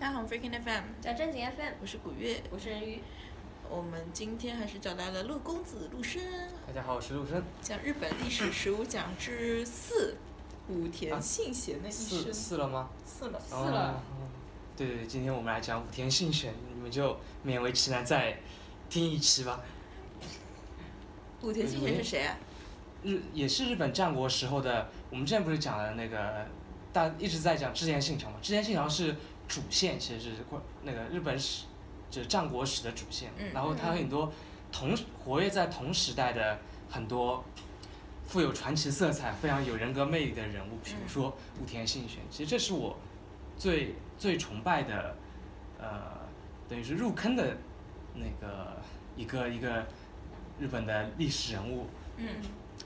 大家好，Freaking FM，叫正经 FM，我是古月。我是人鱼。我们今天还是找来了陆公子陆生，大家好，我是陆生。讲日本历史十五讲之四，武田信玄的一四生。四了吗？四了，四了哦对对，对今天我们来讲武田信玄，你们就勉为其难再听一期吧。武田信玄是谁啊？日也是日本战国时候的，我们之前不是讲了那个大一直在讲织田信长嘛？织田信长是主线，其实是关那个日本史，就是战国史的主线。嗯然后他很多同活跃在同时代的很多富有传奇色彩、非常有人格魅力的人物，比如说武田信玄。其实这是我最最崇拜的，呃，等于是入坑的那个一个一个日本的历史人物。嗯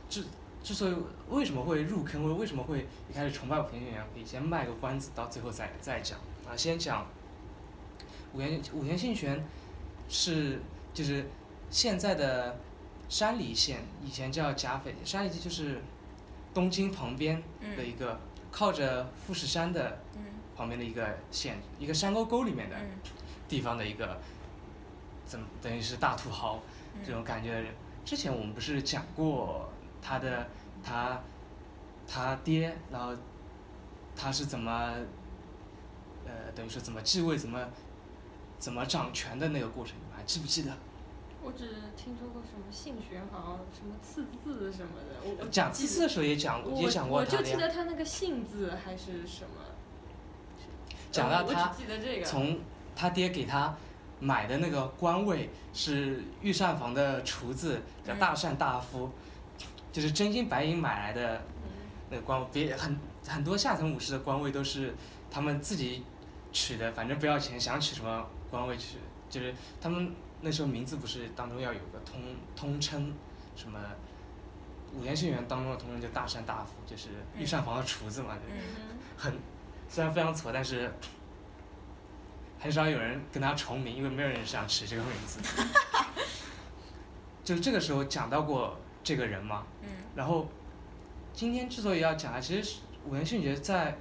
之之所以为什么会入坑，为为什么会一开始崇拜武田信玄，可以先卖个关子，到最后再再讲啊。先讲五田五田信玄是就是现在的山梨县，以前叫甲斐，山梨就是东京旁边的一个、靠着富士山的嗯旁边的一个县，一个山沟沟里面的嗯地方的一个，怎么等于是大土豪嗯这种感觉的人。之前我们不是讲过他的他他爹，然后他是怎么呃等于说怎么继位，怎么怎么掌权的那个过程，你们还记不记得？我只听说过什么姓玄好，什么刺字什么的。我我讲记祭祀的时候也讲我也讲过我就他的呀，记得他那个姓字还是什么。讲到他。从他爹给他买的那个官位是御膳房的厨子，叫大善大夫，就是真金白银买来的嗯那个官位，别很很多下层武士的官位都是他们自己取的，反正不要钱，想取什么官位取，就是他们那时候名字不是当中要有个通通称，什么武田信玄当中的通称就大善大夫，就是御膳房的厨子嘛，很虽然非常挫，但是很少有人跟他重名，因为没有人想取这个名字。就这个时候讲到过这个人嘛，嗯然后今天之所以要讲啊，其实是武田信玄在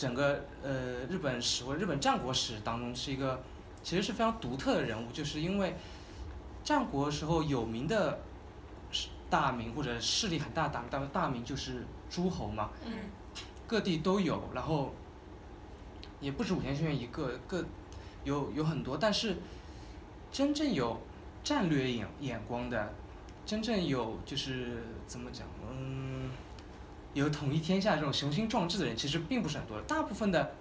整个呃日本史或日本战国史当中是一个其实是非常独特的人物，就是因为战国时候有名的大名或者势力很大的大名，大大名就是诸侯嘛，嗯各地都有，然后也不止武田信玄一个，各有有很多，但是真正有战略眼眼光的，真正有就是怎么讲，嗯，有统一天下这种雄心壮志的人，其实并不是很多。大部分的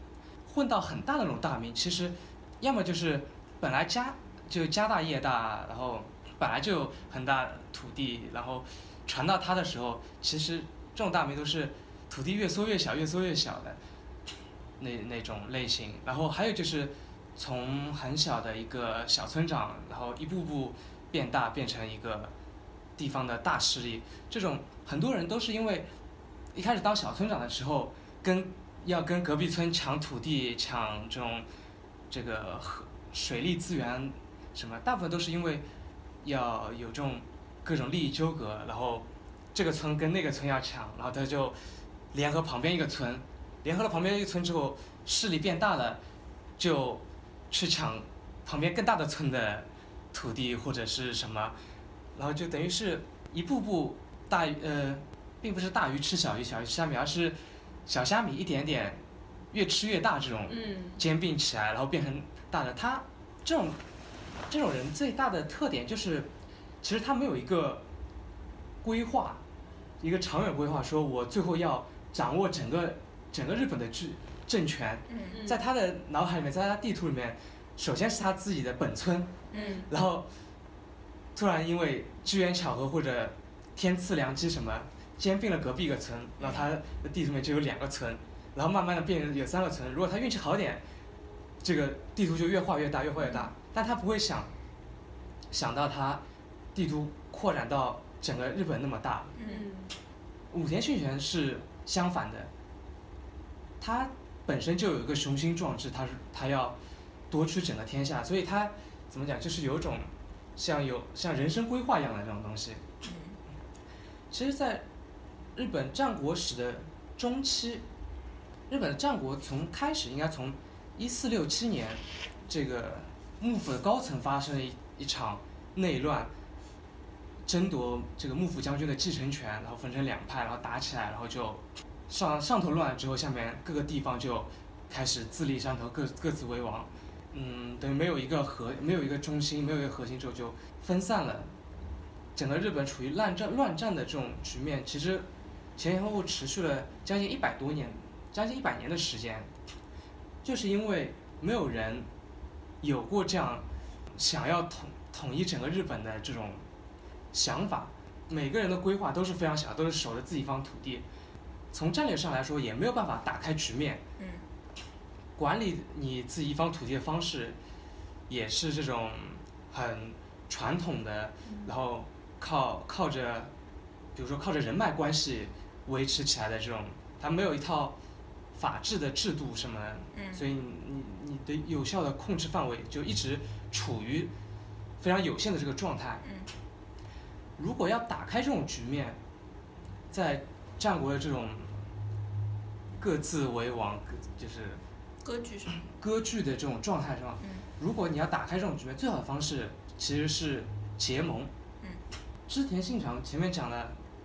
混到很大的那种大名，其实要么就是本来家就家大业大，然后本来就有很大土地，然后传到他的时候，其实这种大名都是土地越缩越小，越缩越小的那那种类型。然后还有就是从很小的一个小村长，然后一步步变大，变成一个地方的大势力。这种很多人都是因为一开始当小村长的时候，跟要跟隔壁村抢土地、抢这种这个河水利资源什么，大部分都是因为要有这种各种利益纠葛，然后这个村跟那个村要抢，然后他就联合旁边一个村，联合了旁边一个村之后，势力变大了，就去抢旁边更大的村的土地或者是什么，然后就等于是一步步大呃，并不是大鱼吃小鱼，小鱼吃虾米，而是小虾米一点点越吃越大这种嗯。兼并起来，然后变成大的。他这种这种人最大的特点就是，其实他没有一个规划，一个长远规划，说我最后要掌握整个整个日本的治政权，在他的脑海里面，在他地图里面，首先是他自己的本村，嗯。然后突然因为机缘巧合或者天赐良机什么，兼并了隔壁一个村，然后他的地图里面就有两个村，然后慢慢的变成有三个村。如果他运气好点，这个地图就越画越大，越画越大。但他不会想想到他地图扩展到整个日本那么大。嗯嗯武田信玄是相反的，他本身就有一个雄心壮志，他是他要夺取整个天下，所以他怎么讲，就是有一种像有像人生规划一样的这种东西。嗯其实，在日本战国史的中期，日本的战国从开始应该从一四六七年，这个幕府的高层发生了一一场内乱，争夺这个幕府将军的继承权，然后分成两派，然后打起来，然后就上上头乱了之后，下面各个地方就开始自立山头，各各自为王。嗯，等于没有一个核，没有一个中心，没有一个核心之后就分散了。整个日本处于乱战乱战的这种局面，其实前前后后持续了将近一百多年，将近一百年的时间，就是因为没有人有过这样想要统统一整个日本的这种想法，每个人的规划都是非常小，都是守着自己一方土地，从战略上来说也没有办法打开局面。嗯。管理你自己一方土地的方式，也是这种很传统的，然后靠靠着，比如说靠着人脉关系维持起来的这种，它没有一套法治的制度什么的，嗯。所以你你你的有效的控制范围就一直处于非常有限的这个状态。嗯。如果要打开这种局面，在战国的这种各自为王，就是割据上，割据的这种状态上，嗯。如果你要打开这种局面，最好的方式其实是结盟。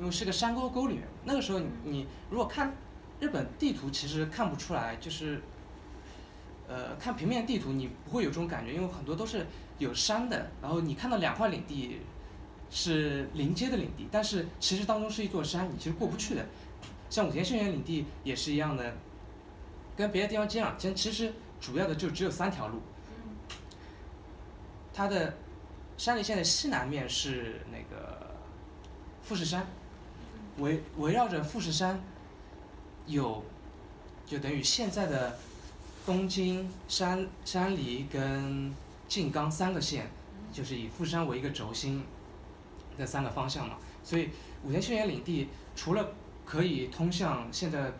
因为是个山沟沟里面，那个时候你你如果看日本地图，其实看不出来，就是，呃，看平面地图你不会有这种感觉，因为很多都是有山的，然后你看到两块领地是临街的领地，但是其实当中是一座山，你其实过不去的。像武田信玄领地也是一样的，跟别的地方接壤，其实其实主要的就只有三条路。它的山梨县的西南面是那个富士山，围围绕着富士山有，就等于现在的东京、山山梨跟静冈三个县，就是以富士山为一个轴心的三个方向嘛。所以武田信玄领地除了可以通向现在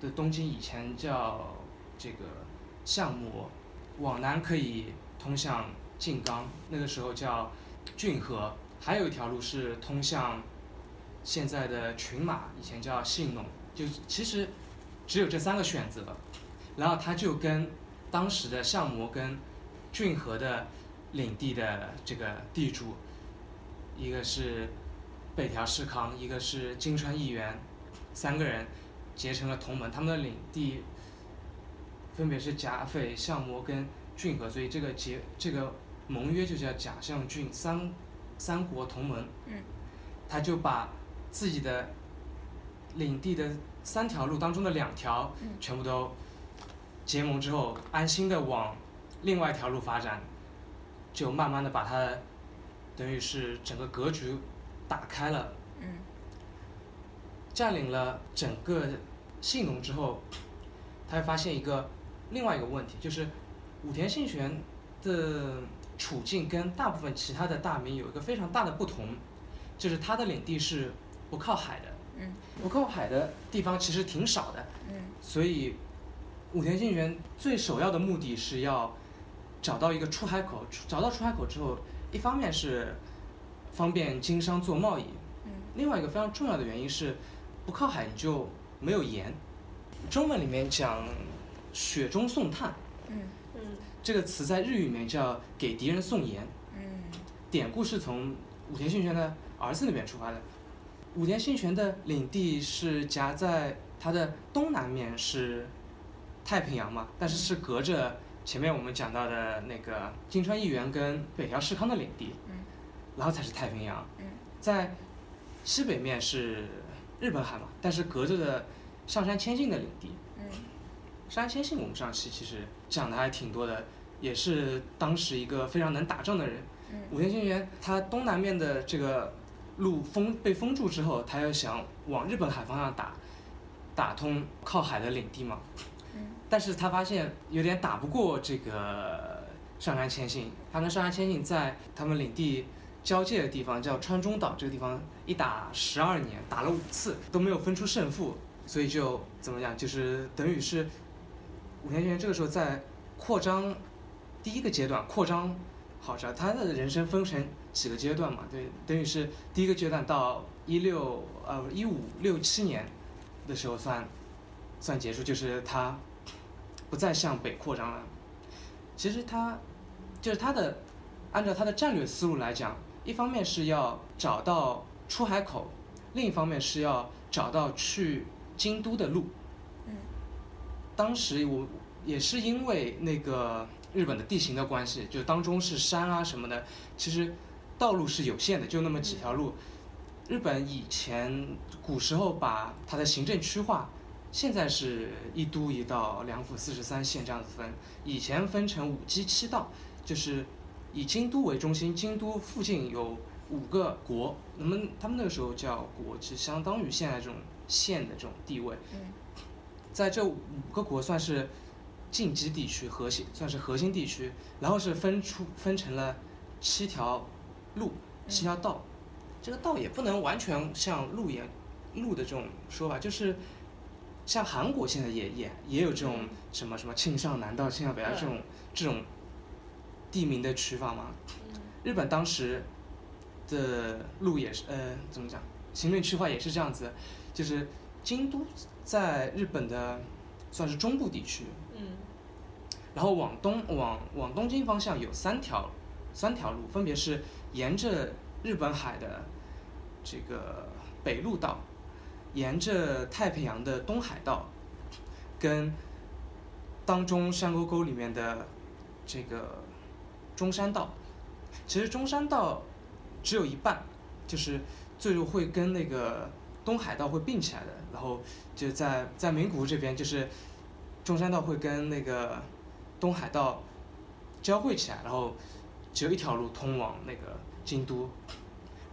的东京，以前叫这个相模，往南可以通向静冈，那个时候叫骏河，还有一条路是通向现在的群马，以前叫信浓，就其实只有这三个选择，然后他就跟当时的相模跟骏河的领地的这个地主，一个是北条氏康，一个是金川义元，三个人结成了同盟，他们的领地分别是甲斐、相模跟骏河，所以这个结这个盟约就叫甲相骏三三国同盟。嗯，他就把自己的领地的三条路当中的两条嗯全部都结盟之后，安心的往另外一条路发展，就慢慢的把它等于是整个格局打开了。嗯占领了整个信浓之后，他会发现一个另外一个问题，就是武田信玄的处境跟大部分其他的大名有一个非常大的不同，就是他的领地是不靠海的，嗯不靠海的地方其实挺少的，嗯所以武田信玄最首要的目的是要找到一个出海口，找到出海口之后，一方面是方便经商做贸易，嗯另外一个非常重要的原因是，不靠海你就没有盐。中文里面讲“雪中送炭嗯嗯”这个词，在日语里面叫“给敌人送盐”。嗯典故是从武田信玄的儿子那边出发的。武田信玄的领地是夹在它的东南面是太平洋嘛，但是是隔着前面我们讲到的那个金川义元跟北条氏康的领地，嗯然后才是太平洋。嗯在西北面是日本海嘛，但是隔着的上杉谦信的领地。嗯上杉谦信我们上期其实讲的还挺多的，也是当时一个非常能打仗的人。嗯武田信玄他东南面的这个路封被封住之后，他又想往日本海方向打，打通靠海的领地嘛。嗯但是他发现有点打不过这个上杉谦信。他跟上杉谦信在他们领地交界的地方叫川中岛，这个地方一打十二年，打了五次都没有分出胜负，所以就怎么讲，就是等于是武田信玄这个时候在扩张第一个阶段扩张好着，他的人生分成几个阶段嘛，对，等于是第一个阶段到一六呃一五六七年的时候算算结束，就是他不再向北扩张了。其实他就是他的按照他的战略思路来讲，一方面是要找到出海口，另一方面是要找到去京都的路。嗯。当时我也是因为那个日本的地形的关系，就当中是山啊什么的，其实道路是有限的，就那么几条路。日本以前古时候把它的行政区划，现在是一都一道、两府四十三县这样子分，以前分成五畿七道，就是以京都为中心，京都附近有五个国，那么他们那个时候叫国，就相当于现在这种县的这种地位。嗯。在这五个国算是近畿地区核心，算是核心地区，然后是分出分成了七条路、是条道。这个道也不能完全像路一样，路的这种说法，就是像韩国现在也也也有这种什么什么庆尚南道、庆尚北道这种这种地名的取法嘛。日本当时的路也是呃怎么讲，行政区划也是这样子，就是京都在日本的算是中部地区，嗯。然后往东往往东京方向有三条三条路，分别是沿着日本海的这个北陆道，沿着太平洋的东海道，跟当中山沟沟里面的这个中山道。其实中山道只有一半，就是最后会跟那个东海道会并起来的。然后就在在名古屋这边，就是中山道会跟那个东海道交汇起来，然后只有一条路通往那个京都。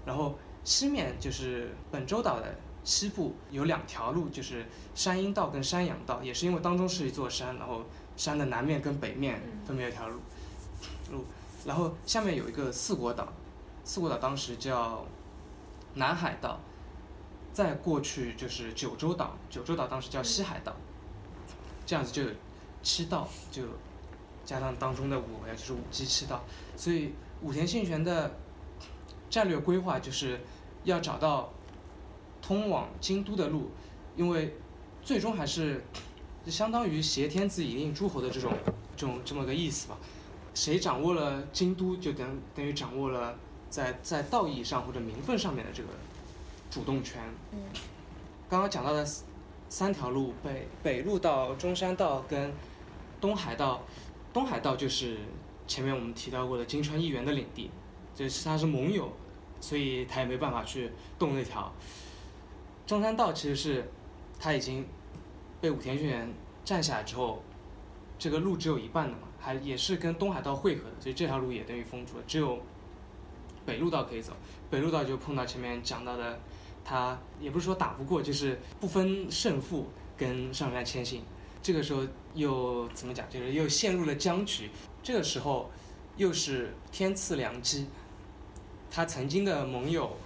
然后西面就是本州岛的西部有两条路，就是山阴道跟山阳道，也是因为当中是一座山，然后山的南面跟北面分别有一条路路。然后下面有一个四国岛，四国岛当时叫南海道，再过去就是九州岛，九州岛当时叫西海道，这样子就有七道，就加上当中的五也，就是五七七道。所以武田信玄的战略规划就是要找到通往京都的路，因为最终还是就相当于挟天子以令诸侯的这种这种这么个意思吧。谁掌握了京都，就等等于掌握了在在道义上或者名分上面的这个主动权。嗯刚刚讲到的三条路，北北路到、中山道跟东海道，东海道就是前面我们提到过的金川议员的领地，就是他是盟友，所以他也没办法去动那条。中山道其实是他已经被武田信玄占下来之后，这个路只有一半的嘛，还也是跟东海道汇合的，所以这条路也等于封住了，只有北陆道可以走。北陆道就碰到前面讲到的，他也不是说打不过，就是不分胜负，跟上杉谦信。这个时候又怎么讲？就是又陷入了僵局。这个时候又是天赐良机，他曾经的盟友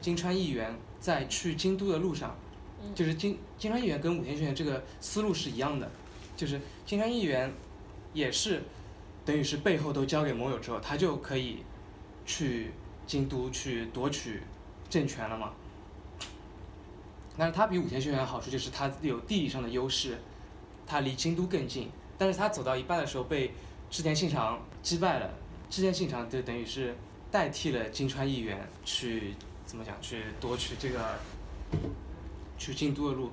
金川议员在去京都的路上，嗯就是金金川议员跟武田信玄这个思路是一样的，就是金川议员也是等于是背后都交给盟友之后，他就可以去京都去夺取政权了嘛。但是他比武田信玄的好处就是他有地理上的优势，他离京都更近。但是他走到一半的时候被织田信长击败了，织田信长就等于是代替了金川议员去怎么讲去夺取这个去京都的路。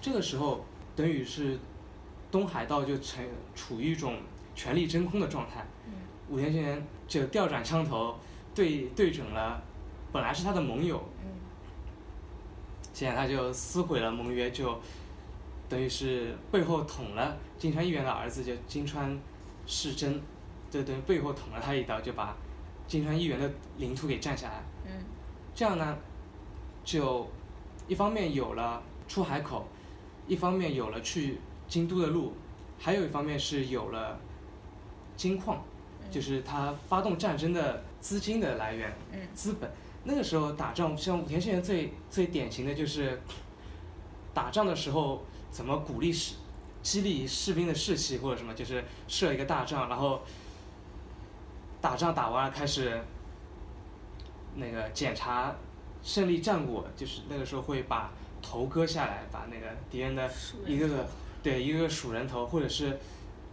这个时候等于是东海道就成处于一种权力真空的状态。嗯武田信玄就调转枪头对对准了本来是他的盟友，嗯现在他就撕毁了盟约，就等于是背后捅了金川议员的儿子，就金川世真，就等于背后捅了他一刀，就把金川议员的领土给占下来。嗯这样呢，就一方面有了出海口，一方面有了去京都的路，还有一方面是有了金矿，嗯就是他发动战争的资金的来源，嗯资本。那个时候打仗，像武田信玄最最典型的就是，打仗的时候怎么鼓励士、激励士兵的士气或者什么，就是设一个大仗，然后打仗打完了开始那个检查胜利战果，就是那个时候会把头割下来，把那个敌人的一个个对一个个数人头，或者是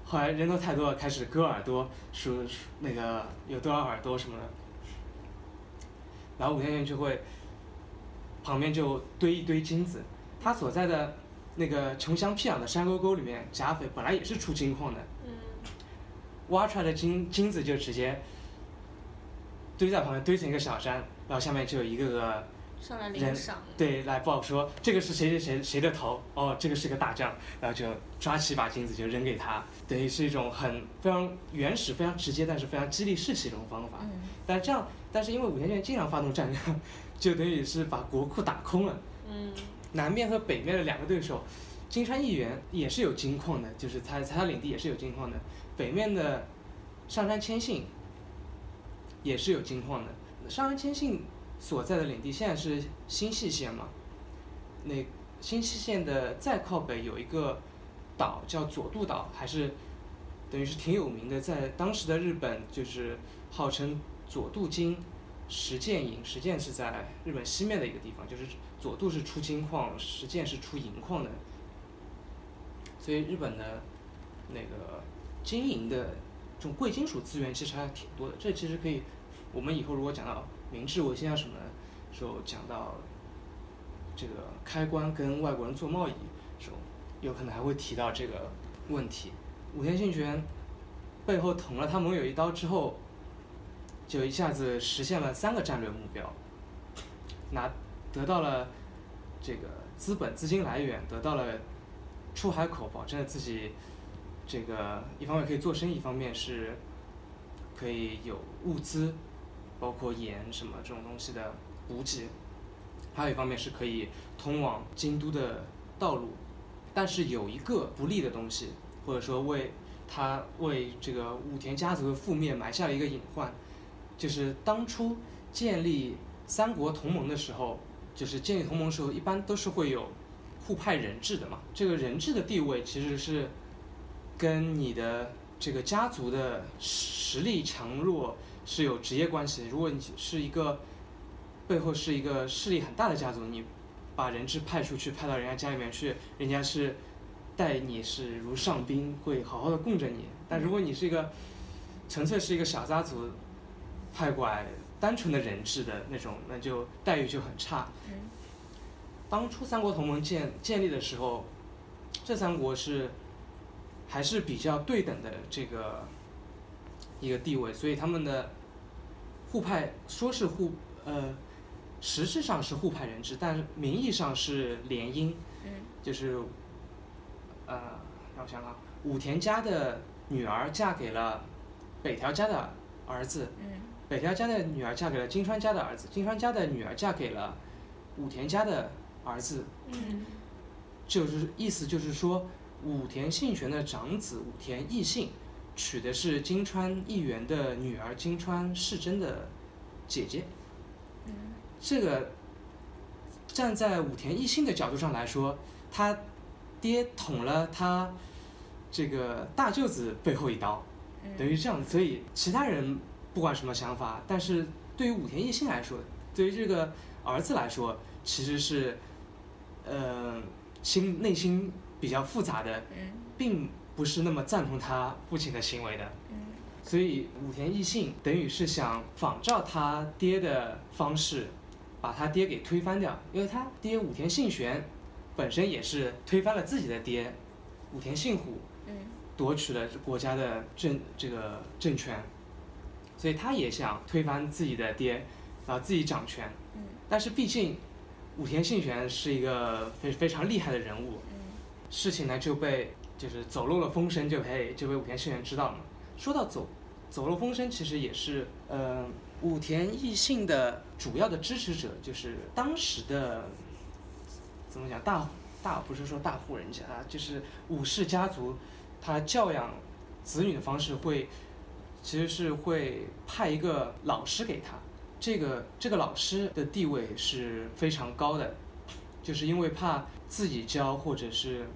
后来人头太多了，开始割耳朵，数数那个有多少耳朵什么的。然后武田信玄就会旁边就堆一堆金子，他所在的那个穷乡僻壤的山沟沟里面，甲匪本来也是出金矿的，嗯挖出来的金金子就直接堆在旁边，堆成一个小山，然后下面就有一个个上来人领赏，对，来报说这个是谁谁谁谁的头，哦，这个是个大将，然后就抓起一把金子就扔给他，等于是一种很非常原始、非常直接，但是非常激励士气的一种方法。嗯但这样，但是因为武田信玄经常发动战争，就等于是把国库打空了。嗯南面和北面的两个对手，金川义元也是有金矿的，就是他他领地也是有金矿的。北面的上杉谦信也是有金矿的。上杉谦信所在的领地现在是新舄县嘛？那新舄县的再靠北有一个岛叫佐渡岛，还是等于是挺有名的，在当时的日本就是号称佐渡金石见银，石见是在日本西面的一个地方，就是佐渡是出金矿，石见是出银矿的，所以日本的那个金银的这种贵金属资源其实还挺多的。这其实可以，我们以后如果讲到明治维新啊什么的时候，讲到这个开关跟外国人做贸易的时候，有可能还会提到这个问题。武田信玄背后捅了他盟友一刀之后，就一下子实现了三个战略目标，拿得到了这个资本资金来源，得到了出海口，保证了自己这个一方面可以做生意，一方面是可以有物资，包括盐什么这种东西的补给，还有一方面是可以通往京都的道路。但是有一个不利的东西，或者说为他为这个武田家族的覆灭埋下了一个隐患，就是当初建立三国同盟的时候，就是建立同盟的时候，一般都是会有互派人质的嘛。这个人质的地位其实是跟你的这个家族的实力强弱是有直接关系的。如果你是一个背后是一个势力很大的家族，你把人质派出去，派到人家家里面去，人家是待你是如上宾，会好好的供着你。但如果你是一个纯粹是一个小家族派过来单纯的人质的那种，那就待遇就很差。当初三国同盟建建立的时候，这三国是还是比较对等的这个一个地位，所以他们的互派说是互呃，实质上是互派人质，但名义上是联姻，就是呃，让我想想，武田家的女儿嫁给了北条家的儿子，北条家的女儿嫁给了金川家的儿子，金川家的女儿嫁给了武田家的儿子，嗯。就是意思就是说，武田信玄的长子武田义信娶的是金川义元的女儿金川世真的姐姐。嗯。这个站在武田义信的角度上来说，他爹捅了他这个大舅子背后一刀，等嗯于这样，所以其他人不管什么想法，但是对于武田义信来说，对于这个儿子来说，其实是，呃，心内心比较复杂的，嗯并不是那么赞同他父亲的行为的。嗯所以武田义信等于是想仿照他爹的方式，把他爹给推翻掉，因为他爹武田信玄本身也是推翻了自己的爹武田信虎，嗯夺取了国家的政这个政权，所以他也想推翻自己的爹，然后自己掌权。嗯但是毕竟武田信玄是一个非非常厉害的人物，嗯事情呢就被就是走漏了风声，就被就被武田信玄知道了嘛。说到走走漏风声，其实也是呃武田义信的主要的支持者，就是当时的怎么讲大大不是说大户人家，就是武士家族，他教养子女的方式会其实是会派一个老师给他，这个这个老师的地位是非常高的，就是因为怕自己教或者是，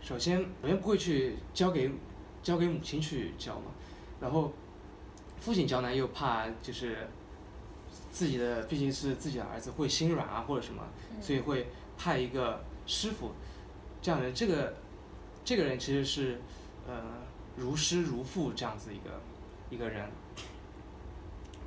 首先首先不会去交给交给母亲去教嘛，然后父亲教呢又怕就是自己的毕竟是自己的儿子会心软啊或者什么，所以会派一个师傅，这样的这个这个人其实是呃如师如父这样子一个一个人。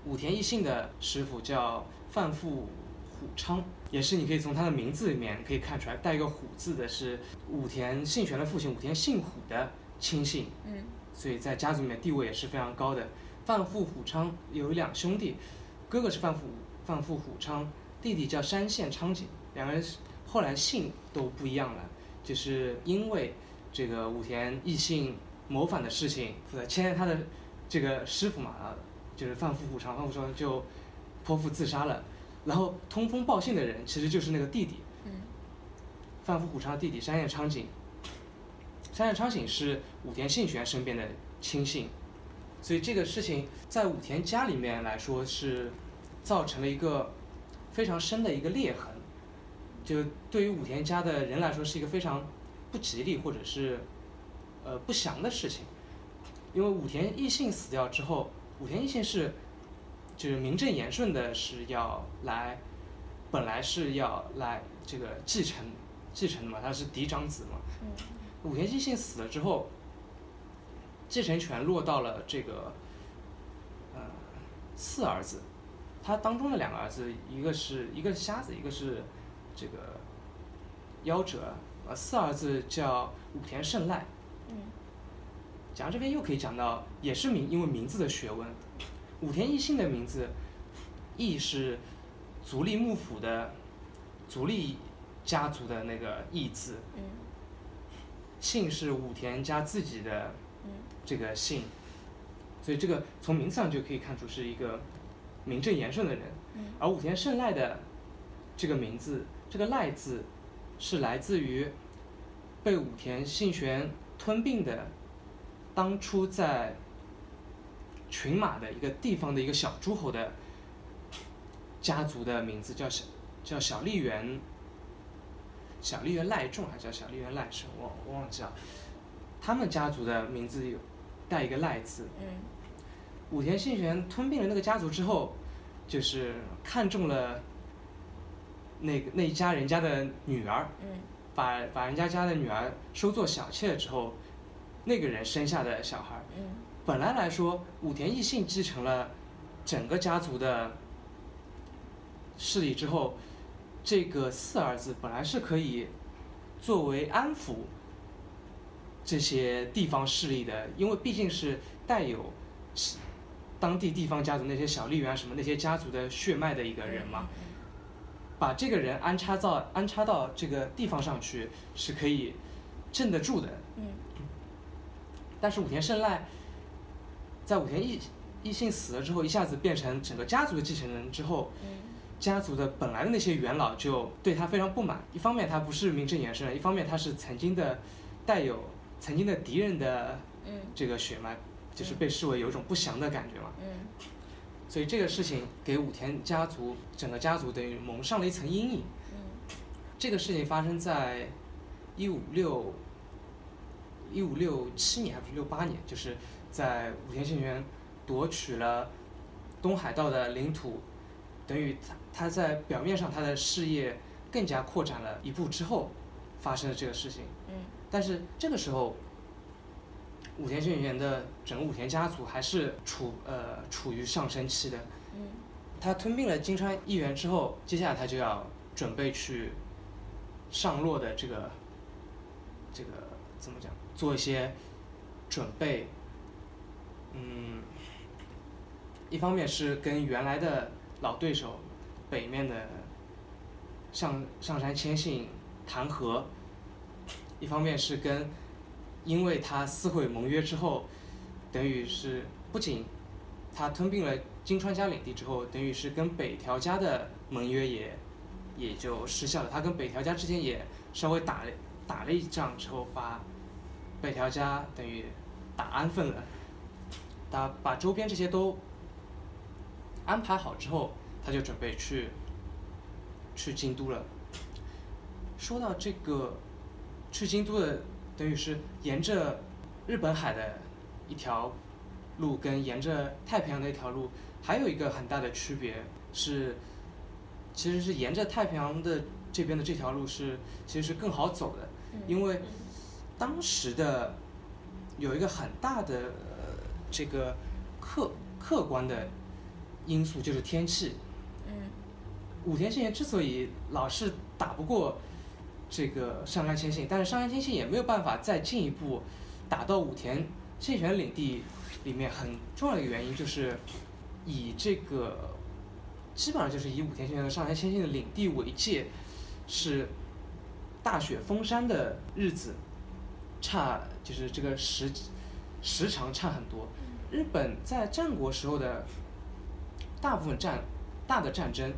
武田义信的师傅叫范富虎昌，也是你可以从他的名字里面可以看出来，带一个虎字的是武田信玄的父亲武田信虎的亲信，嗯所以在家族里面地位也是非常高的。范富虎昌有两兄弟，哥哥是范富范富虎昌，弟弟叫山县昌景，两个人是后来姓都不一样了，就是因为这个武田义信谋反的事情，牵连他的这个师傅嘛，就是范富虎昌，范富虎昌就剖腹自杀了。然后通风报信的人其实就是那个弟弟，嗯范富虎昌的弟弟山彦昌景。山彦昌景是武田信玄身边的亲信，所以这个事情在武田家里面来说是造成了一个非常深的一个裂痕，就对于武田家的人来说是一个非常不吉利或者是呃不祥的事情，因为武田义信死掉之后，武田义信是就是名正言顺的是要来，本来是要来这个继承继承的嘛，他是嫡长子嘛。嗯武田义信死了之后，继承权落到了这个呃四儿子，他当中的两个儿子，一个是一个是瞎子，一个是这个夭折。呃，四儿子叫武田胜赖。讲这边又可以讲到，也是名因为名字的学问。武田义信的名字，义是足利幕府的足利家族的那个义字，嗯姓是武田家自己的这个姓，所以这个从名字上就可以看出是一个名正言顺的人。而武田胜赖的这个名字，这个赖字，是来自于被武田信玄吞并的当初在群马的一个地方的一个小诸侯的家族的名字，叫小叫小笠原。小笠原赖仲还是叫小笠原赖生，我我忘记了。他们家族的名字有带一个赖字，嗯武田信玄吞并了那个家族之后，就是看中了那个那一家人家的女儿，嗯把把人家家的女儿收做小妾之后，那个人生下的小孩，嗯。本来来说武田义信继承了整个家族的势力之后，这个四儿子本来是可以作为安抚这些地方势力的，因为毕竟是带有当地地方家族那些小笠原什么那些家族的血脉的一个人嘛，把这个人安插到安插到这个地方上去是可以镇得住的。嗯但是武田胜赖在武田义义信死了之后，一下子变成整个家族的继承人之后，嗯家族的本来的那些元老就对他非常不满。一方面他不是名正言顺的，一方面他是曾经的带有曾经的敌人的嗯这个血脉，就是被视为有一种不祥的感觉嘛。嗯所以这个事情给武田家族整个家族等于蒙上了一层阴影。嗯这个事情发生在一五六一五六七年还是六八年，就是在武田信玄夺取了东海道的领土，等于他他在表面上他的事业更加扩展了一步之后发生的这个事情。嗯但是这个时候，武田信玄的整个武田家族还是处呃处于上升期的。嗯他吞并了金川议员之后，接下来他就要准备去上洛的这个这个怎么讲，做一些准备。嗯，一方面是跟原来的老对手北面的上上山谦信谈和，一方面是跟因为他撕毁盟约之后，等于是不仅他吞并了金川家领地之后，等于是跟北条家的盟约也也就失效了。他跟北条家之间也稍微打了打了一仗之后，把北条家等于打安分了。他把周边这些都安排好之后，他就准备去去京都了。说到这个去京都的，等于是沿着日本海的一条路，跟沿着太平洋的一条路，还有一个很大的区别是，其实是沿着太平洋的这边的这条路是其实是更好走的，因为当时的有一个很大的、呃、这个客客观的因素就是天气。嗯武田信玄之所以老是打不过这个上杉谦信，但是上杉谦信也没有办法再进一步打到武田信玄领地里面，很重要的一个原因就是以这个基本上就是以武田信玄和上杉谦信的领地为界，是大雪封山的日子差，就是这个时时长差很多。日本在战国时候的大部分战大的战争。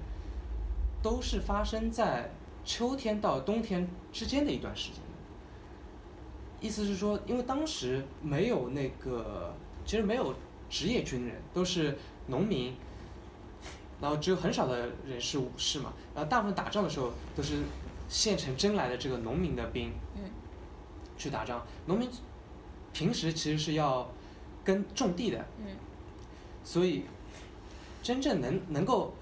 都是发生在秋天到冬天之间的一段时间意思是说，因为当时没有那个，其实没有职业军人，都是农民，然后只有很少的人是武士嘛，然后大部分打仗的时候都是县城征来的这个农民的兵，嗯，去打仗。农民平时其实是要跟种地的，嗯，所以真正能能够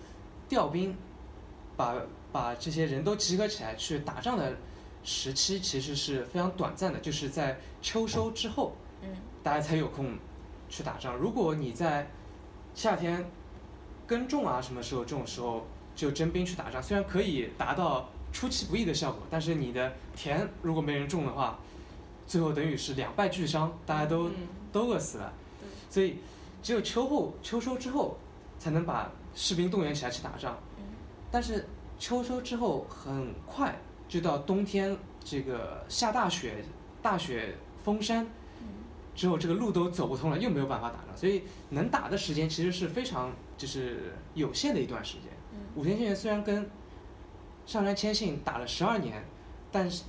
调兵。把把这些人都集合起来去打仗的时期，其实是非常短暂的，就是在秋收之后，嗯，大家才有空去打仗。如果你在夏天耕种啊，什么时候这种时候就征兵去打仗，虽然可以达到出其不意的效果，但是你的田如果没人种的话，最后等于是两败俱伤，大家都、都饿死了。所以只有秋后秋收之后，才能把士兵动员起来去打仗。但是秋收之后很快就到冬天，这个下大雪，大雪封山，之后这个路都走不通了，又没有办法打仗，所以能打的时间其实是非常就是有限的一段时间。武田信玄虽然跟上杉谦信打了十二年，但是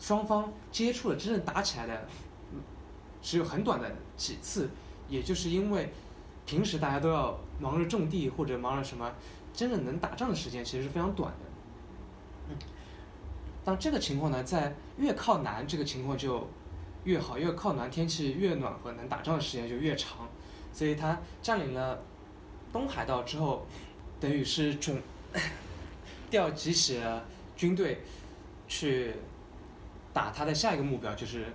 双方接触了真正打起来的，只有很短的几次，也就是因为平时大家都要忙着种地或者忙着什么。真正能打仗的时间其实是非常短的，嗯，当这个情况呢，在越靠南，这个情况就越好，越靠南天气越暖和，能打仗的时间就越长，所以他占领了东海道之后，等于是准调集起了军队去打他的下一个目标，就是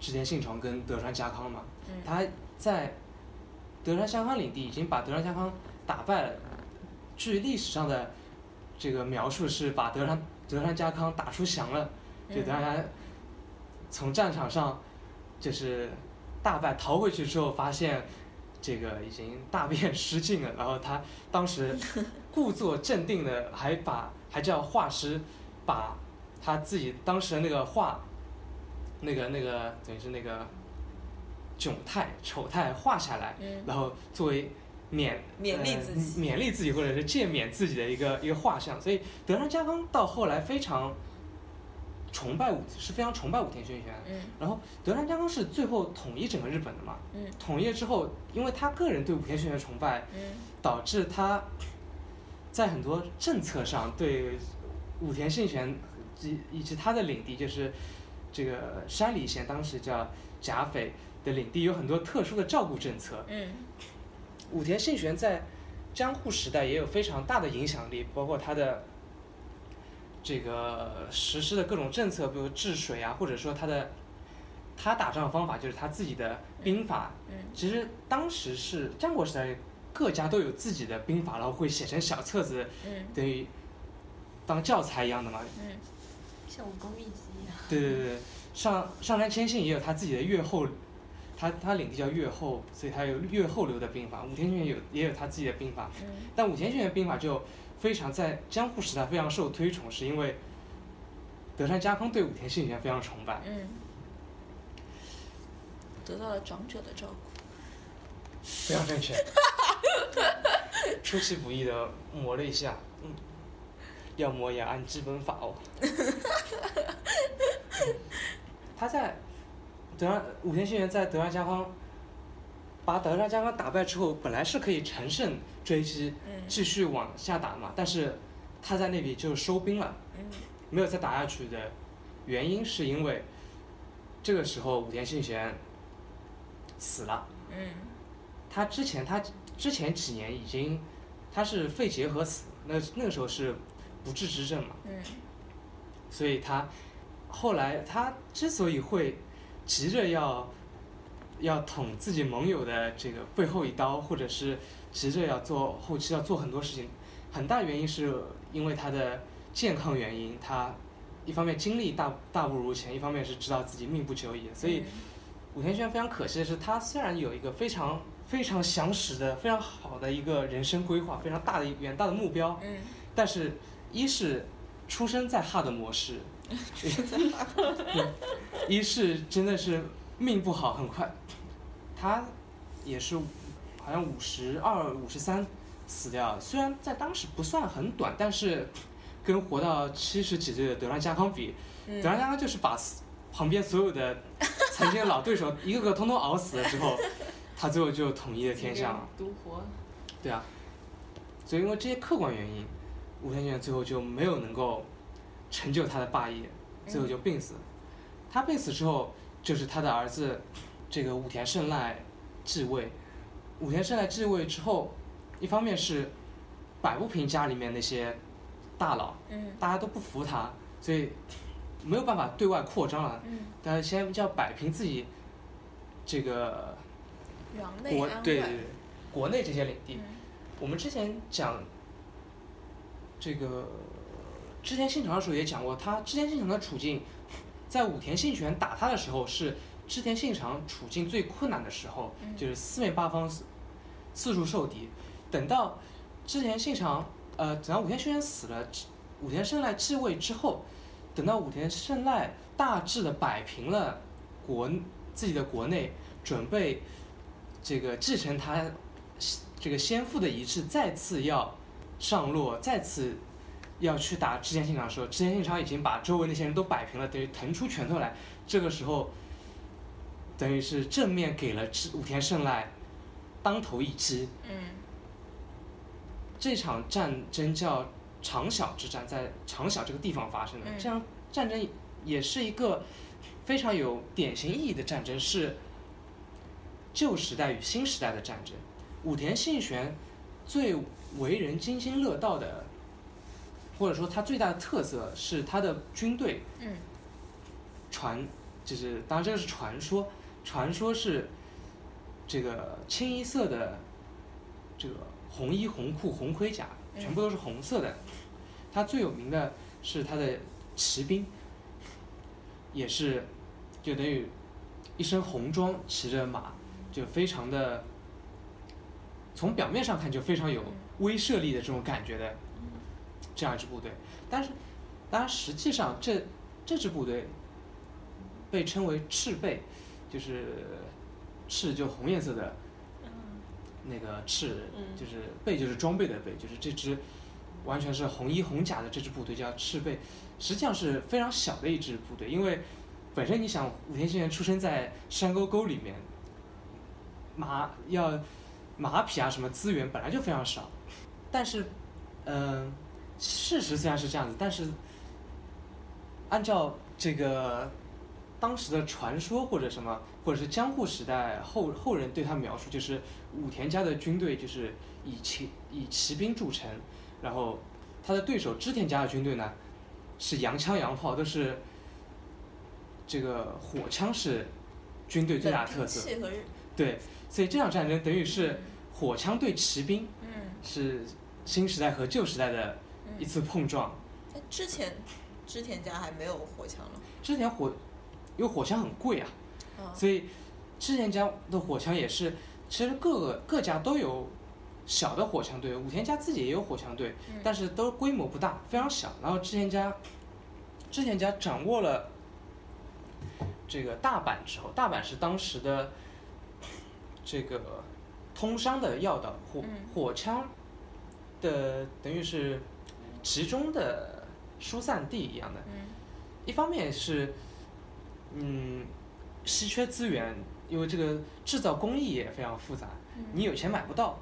织田信长跟德川家康嘛，他在德川家康领地已经把德川家康打败了。据历史上的这个描述是把德川德川家康打出翔了，就德川从战场上就是大败逃回去之后，发现这个已经大变失禁了，然后他当时 故作镇定的还把还叫画师把他自己当时的那个画那个那个等于是那个窘态丑态画下来，然后作为。勉勉励自己，勉励自己，或者是诫勉自己的一个一个画像。所以德川家康到后来非常崇拜武，是非常崇拜武田信玄。嗯。然后德川家康是最后统一整个日本的嘛？嗯。统一之后，因为他个人对武田信玄崇拜，嗯。导致他在很多政策上对武田信玄及以及他的领地，就是这个山里县，当时叫甲斐的领地，有很多特殊的照顾政策。嗯。武田信玄在江户时代也有非常大的影响力，包括他的这个实施的各种政策，比如治水啊，或者说他的他打仗的方法就是他自己的兵法。嗯。其实当时是战国时代，各家都有自己的兵法，然后会写成小册子，等于当教材一样的嘛。嗯。像武功秘籍一样。对对对，上上杉谦信也有他自己的越后。他他领地叫越后，所以他有越后流的兵法。武田信玄有也有他自己的兵法，但武田信玄兵法就非常在江户时代非常受推崇，是因为德川家康对武田信玄非常崇拜。嗯。得到了长者的照顾。非常正确。出其不意的磨了一下，嗯，要么也按基本法哦。他在。德川武田信玄在德川家康把德川家康打败之后，本来是可以乘胜追击，嗯继续往下打嘛，但是他在那里就收兵了，嗯没有再打下去的原因是因为这个时候武田信玄死了。嗯他之前他之前几年已经他是肺结核死，那那个时候是不治之症嘛，嗯。所以他后来他之所以会急着要要捅自己盟友的这个背后一刀，或者是急着要做后期要做很多事情，很大原因是因为他的健康原因，他一方面精力大大不如前，一方面是知道自己命不久矣，所以。武田轩非常可惜的是，他虽然有一个非常非常详实的、非常好的一个人生规划，非常大的远大的目标，嗯。但是，一是出生在哈德模式 一是真的是命不好，很快，他也是好像五十二、五十三死掉，虽然在当时不算很短，但是跟活到七十几岁的德拉加康比，嗯德拉加康就是把旁边所有的曾经的老对手一个个通通熬死了之后，他最后就统一了天下 了。独活。对啊，所以因为这些客观原因，武田信玄最后就没有能够成就他的霸业，最后就病死了。他病死之后，就是他的儿子这个武田胜赖继位。武田胜赖继位之后，一方面是摆不平家里面那些大佬，嗯大家都不服他，所以没有办法对外扩张了。嗯，但是先要摆平自己这个国对对对国内这些领地。嗯我们之前讲这个织田信长的时候也讲过，他织田信长的处境，在武田信玄打他的时候是织田信长处境最困难的时候，嗯就是四面八方四四处受敌。等到织田信长呃，等到武田信玄死了，武田胜赖继位之后，等到武田胜赖大致的摆平了国自己的国内，准备这个继承他这个先父的遗志，再次要上洛，再次要去打织田信长的时候，织田信长已经把周围那些人都摆平了，等于腾出拳头来。这个时候，等于是正面给了织武田胜赖当头一击。嗯这场战争叫长筱之战，在长筱这个地方发生的。嗯这场战争也是一个非常有典型意义的战争，是旧时代与新时代的战争。武田信玄最为人津津乐道的，或者说他最大的特色是他的军队嗯传，就是当然这个是传说，传说是这个清一色的这个红衣红裤红盔甲，嗯全部都是红色的。他最有名的是他的骑兵，也是就等于一身红装骑着马，就非常的从表面上看就非常有威慑力的这种感觉的这样一支部队。但是，当然实际上这这支部队被称为赤背，就是赤就红颜色的嗯。那个赤，嗯。就是背就是装备的背，就是这支完全是红衣红甲的这支部队叫赤背，实际上是非常小的一支部队，因为本身你想武田信玄出生在山沟沟里面，马要马匹啊什么资源本来就非常少，但是，嗯、事实虽然是这样子，但是按照这个当时的传说或者什么，或者是江户时代后后人对他描述，就是武田家的军队就是以骑以骑兵著称，然后他的对手织田家的军队呢是洋枪洋炮，都是这个火枪是军队最大的特色。对，所以这场战争等于是火枪对骑兵嗯。是新时代和旧时代的一嗯，次碰撞。哎之前织田家还没有火枪了，之前火，因为火枪很贵啊，嗯。所以之前家的火枪也是，其实各个各家都有小的火枪队，武田家自己也有火枪队，嗯。但是都规模不大，非常小。然后之前家，之前家掌握了这个大阪之后，大阪是当时的这个通商的要道，火嗯火枪的等于是其中的疏散地一样的。嗯一方面是，嗯，稀缺资源，因为这个制造工艺也非常复杂，嗯你有钱买不到，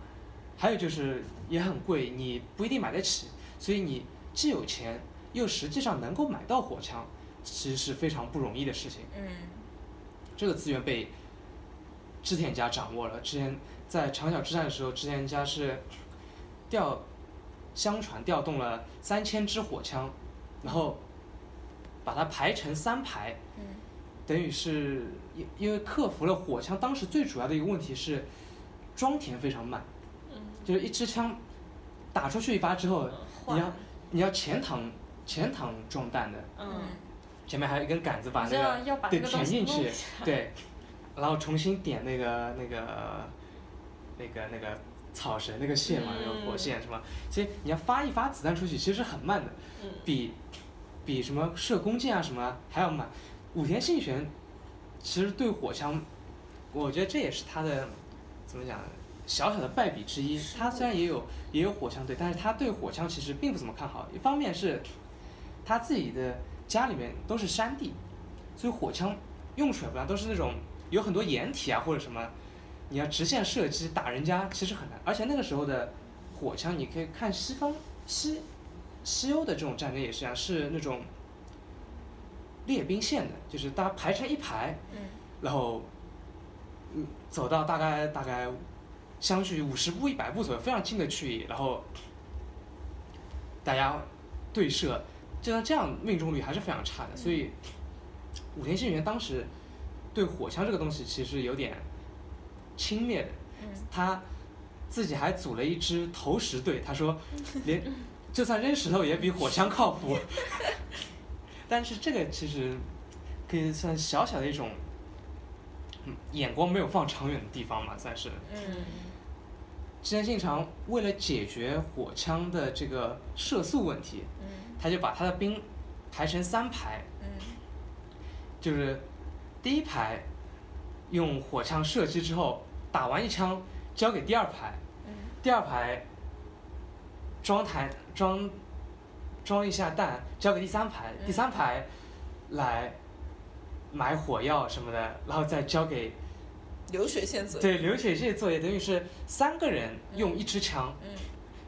还有就是也很贵，你不一定买得起，所以你既有钱又实际上能够买到火枪，其实是非常不容易的事情。嗯这个资源被织田家掌握了。之前在长筱之战的时候，织田家是调，相传调动了三千支火枪，然后把它排成三排，嗯等于是因因为克服了火枪当时最主要的一个问题是装填非常慢，嗯，就是一支枪打出去一发之后，你要你要前膛前膛装弹的，嗯，前面还有一根杆子把那个要把对填进去对，然后重新点那个那个那个那个草绳那个线嘛，那个火线是吧？所以你要发一发子弹出去，其实很慢的，嗯比比什么射弓箭啊什么还要慢。武田信玄其实对火枪，我觉得这也是他的怎么讲小小的败笔之一。他虽然也有也有火枪队，但是他对火枪其实并不怎么看好。一方面是他自己的家里面都是山地，所以火枪用出来不然，都是那种有很多掩体啊或者什么，你要直线射击打人家其实很难。而且那个时候的火枪，你可以看西方西西欧的这种战争也是一样，是那种列兵线的，就是大家排成一排，然后嗯走到大概大概相距五十步一百步左右非常近的距离，然后大家对射，就像这样命中率还是非常差的，所以武田信玄当时对火枪这个东西其实有点轻蔑的，嗯他自己还组了一支投石队，他说连 就算扔石头也比火枪靠谱。但是这个其实可以算小小的一种，嗯，眼光没有放长远的地方嘛，算是。嗯织田信长为了解决火枪的这个射速问题，嗯他就把他的兵排成三排，嗯就是第一排用火枪射击之后，打完一枪交给第二排，嗯。第二排装弹装装一下弹交给第三排，第三排来买火药什么的，然后再交给流水线作业。对流水线作业，等于是三个人用一支枪，嗯。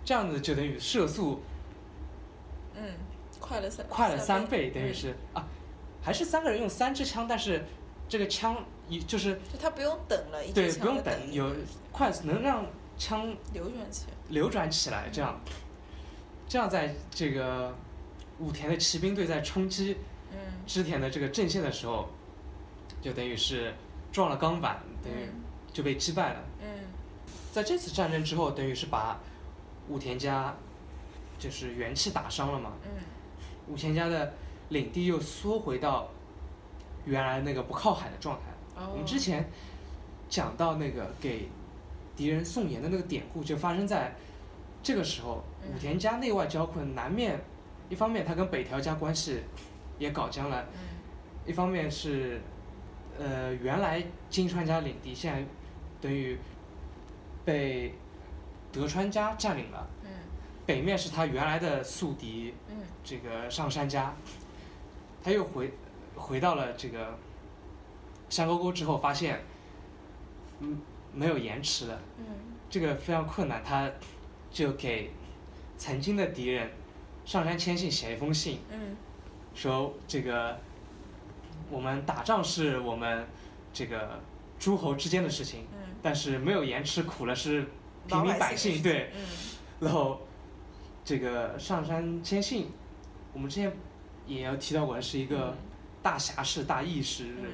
这样子就等于射速嗯，快了三快了三倍，倍，等于嗯。是啊，还是三个人用三支枪，但是这个枪一就是就他不用等了，一对不用等，有快速能让枪流转起来。流转起来，这样，这样在这个武田的骑兵队在冲击嗯。织田的这个阵线的时候，就等于是撞了钢板，等于嗯就被击败了。嗯。在这次战争之后，等于是把武田家就是元气打伤了嘛，嗯。武田家的领地又缩回到原来那个不靠海的状态。哦我们之前讲到那个给敌人送盐的那个典故，就发生在这个时候。嗯武田家内外交困，南面一方面他跟北条家关系也搞僵了，嗯一方面是呃原来金川家领地现在等于被德川家占领了，嗯北面是他原来的宿敌嗯这个上杉家，他又回回到了这个山沟沟之后，发现嗯没有盐吃了，嗯这个非常困难，他就给曾经的敌人上山谦信写了一封信，嗯说这个我们打仗是我们这个诸侯之间的事情，嗯，但是没有盐吃苦了是平民百姓，对，嗯。然后这个上山谦信，我们之前也要提到过，是一个大侠士、大义士，嗯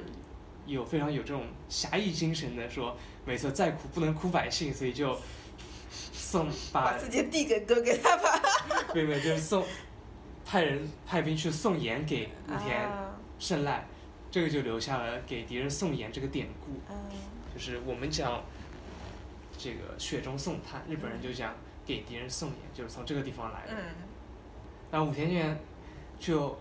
有非常有这种侠义精神的，说每次再苦不能苦百姓，所以就送把把自己的地给哥给他吧。没有没有就是送派人派兵去送盐给武田啊胜赖，这个就留下了给敌人送盐这个典故，嗯就是我们讲这个雪中送炭，日本人就讲给敌人送盐，就是从这个地方来的。嗯然后武田信玄就，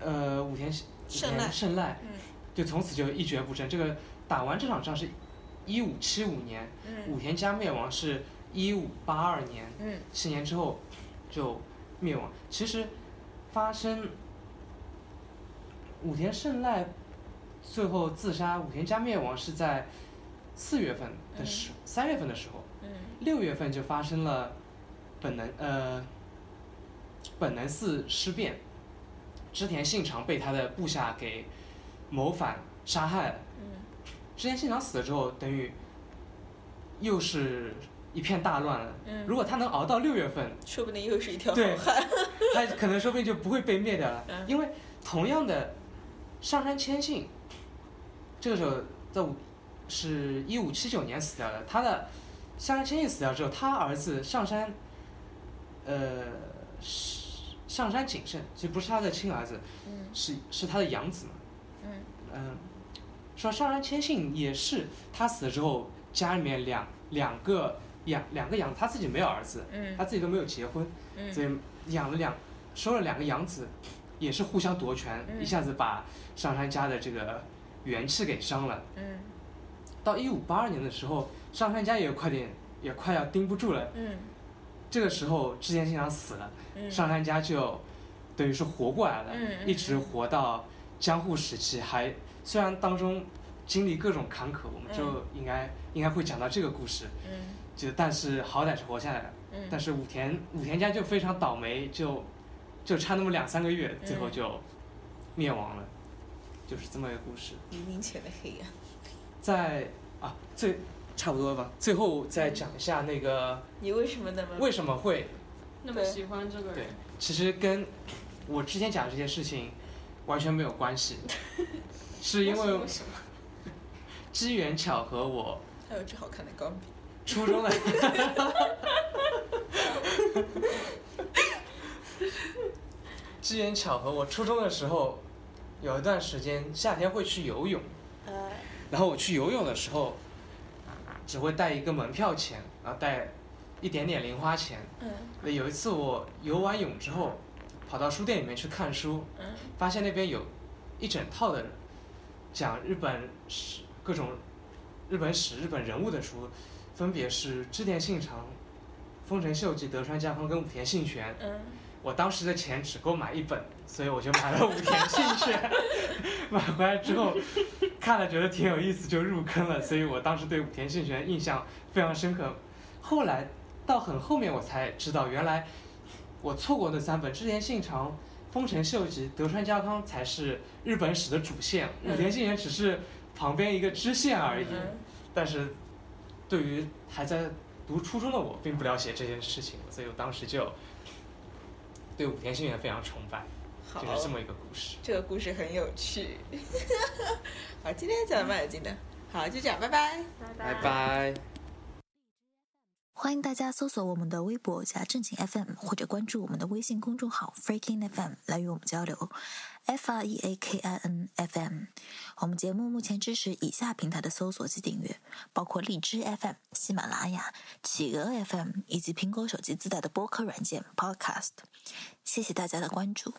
呃，武田武胜赖田胜赖嗯。就从此就一蹶不振。这个打完这场仗是一五七五年，武嗯田家灭亡是一五八二年，嗯。七年之后就灭亡。其实发生武田胜赖最后自杀，武田家灭亡是在四月份的时，三月份的时候，嗯。六月份就发生了本能呃本能寺事变，织田信长被他的部下给谋反杀害了。嗯织田信长死了之后，等于又是一片大乱了。嗯，如果他能熬到六月份，说不定又是一条好汉。他可能说不定就不会被灭掉了。嗯因为同样的，上杉谦信，这个时候在五是一五七九年死掉的。他的上杉谦信死掉之后，他儿子上杉，呃，是上杉景胜，其实不是他的亲儿子，嗯。是是他的养子嘛。嗯。嗯，说上杉谦信也是他死了之后，家里面两两个养两个养，他自己没有儿子，嗯。他自己都没有结婚，所嗯以养了两收了两个养子，也是互相夺权，嗯。一下子把上杉家的这个元气给伤了。嗯。到一五八二年的时候，上杉家也快点也快要盯不住了。嗯这个时候织田信长死了，嗯上杉家就等于是活过来了，一直活到江户时期，还虽然当中经历各种坎坷，我们就应该、应该会讲到这个故事，嗯就但是好歹是活下来了。嗯但是武田武田家就非常倒霉，就就差那么两三个月，最后嗯就灭亡了，就是这么一个故事。黎明前的黑暗。在啊最差不多吧，最后再讲一下那个你为什么那么为什么会那么喜欢这个人？对，，其实跟我之前讲的这些事情完全没有关系，是因为为什么？机缘巧合，我还有支好看的钢笔？初中的 机缘巧合，我初中的时候有一段时间夏天会去游泳，呃。然后我去游泳的时候只会带一个门票钱，然后带一点点零花钱。嗯那有一次我游完泳之后，跑到书店里面去看书，嗯发现那边有一整套的讲日本史各种日本史、日本人物的书，分别是织田信长、丰臣秀吉、德川家康跟武田信玄。嗯我当时的钱只够买一本，所以我就买了武田信玄。买回来之后看了觉得挺有意思，就入坑了。所以我当时对武田信玄印象非常深刻。后来到很后面我才知道，原来我错过那三本织田信长、丰臣秀吉、德川家康才是日本史的主线，嗯武田信玄只是旁边一个支线而已。嗯但是对于还在读初中的我，并不了解这件事情，所以我当时就对武田信玄非常崇拜，就是这么一个故事。这个故事很有趣。好，今天讲的蛮有劲的。好，就这样，拜拜。拜拜。欢迎大家搜索我们的微博加正经 FM，或者关注我们的微信公众号 Freaking FM 来与我们交流。F R E A K I N F M。我们节目目前支持以下平台的搜索及订阅，包括荔枝 FM、喜马拉雅、企鹅 FM 以及苹果手机自带的播客软件 Podcast。谢谢大家的关注。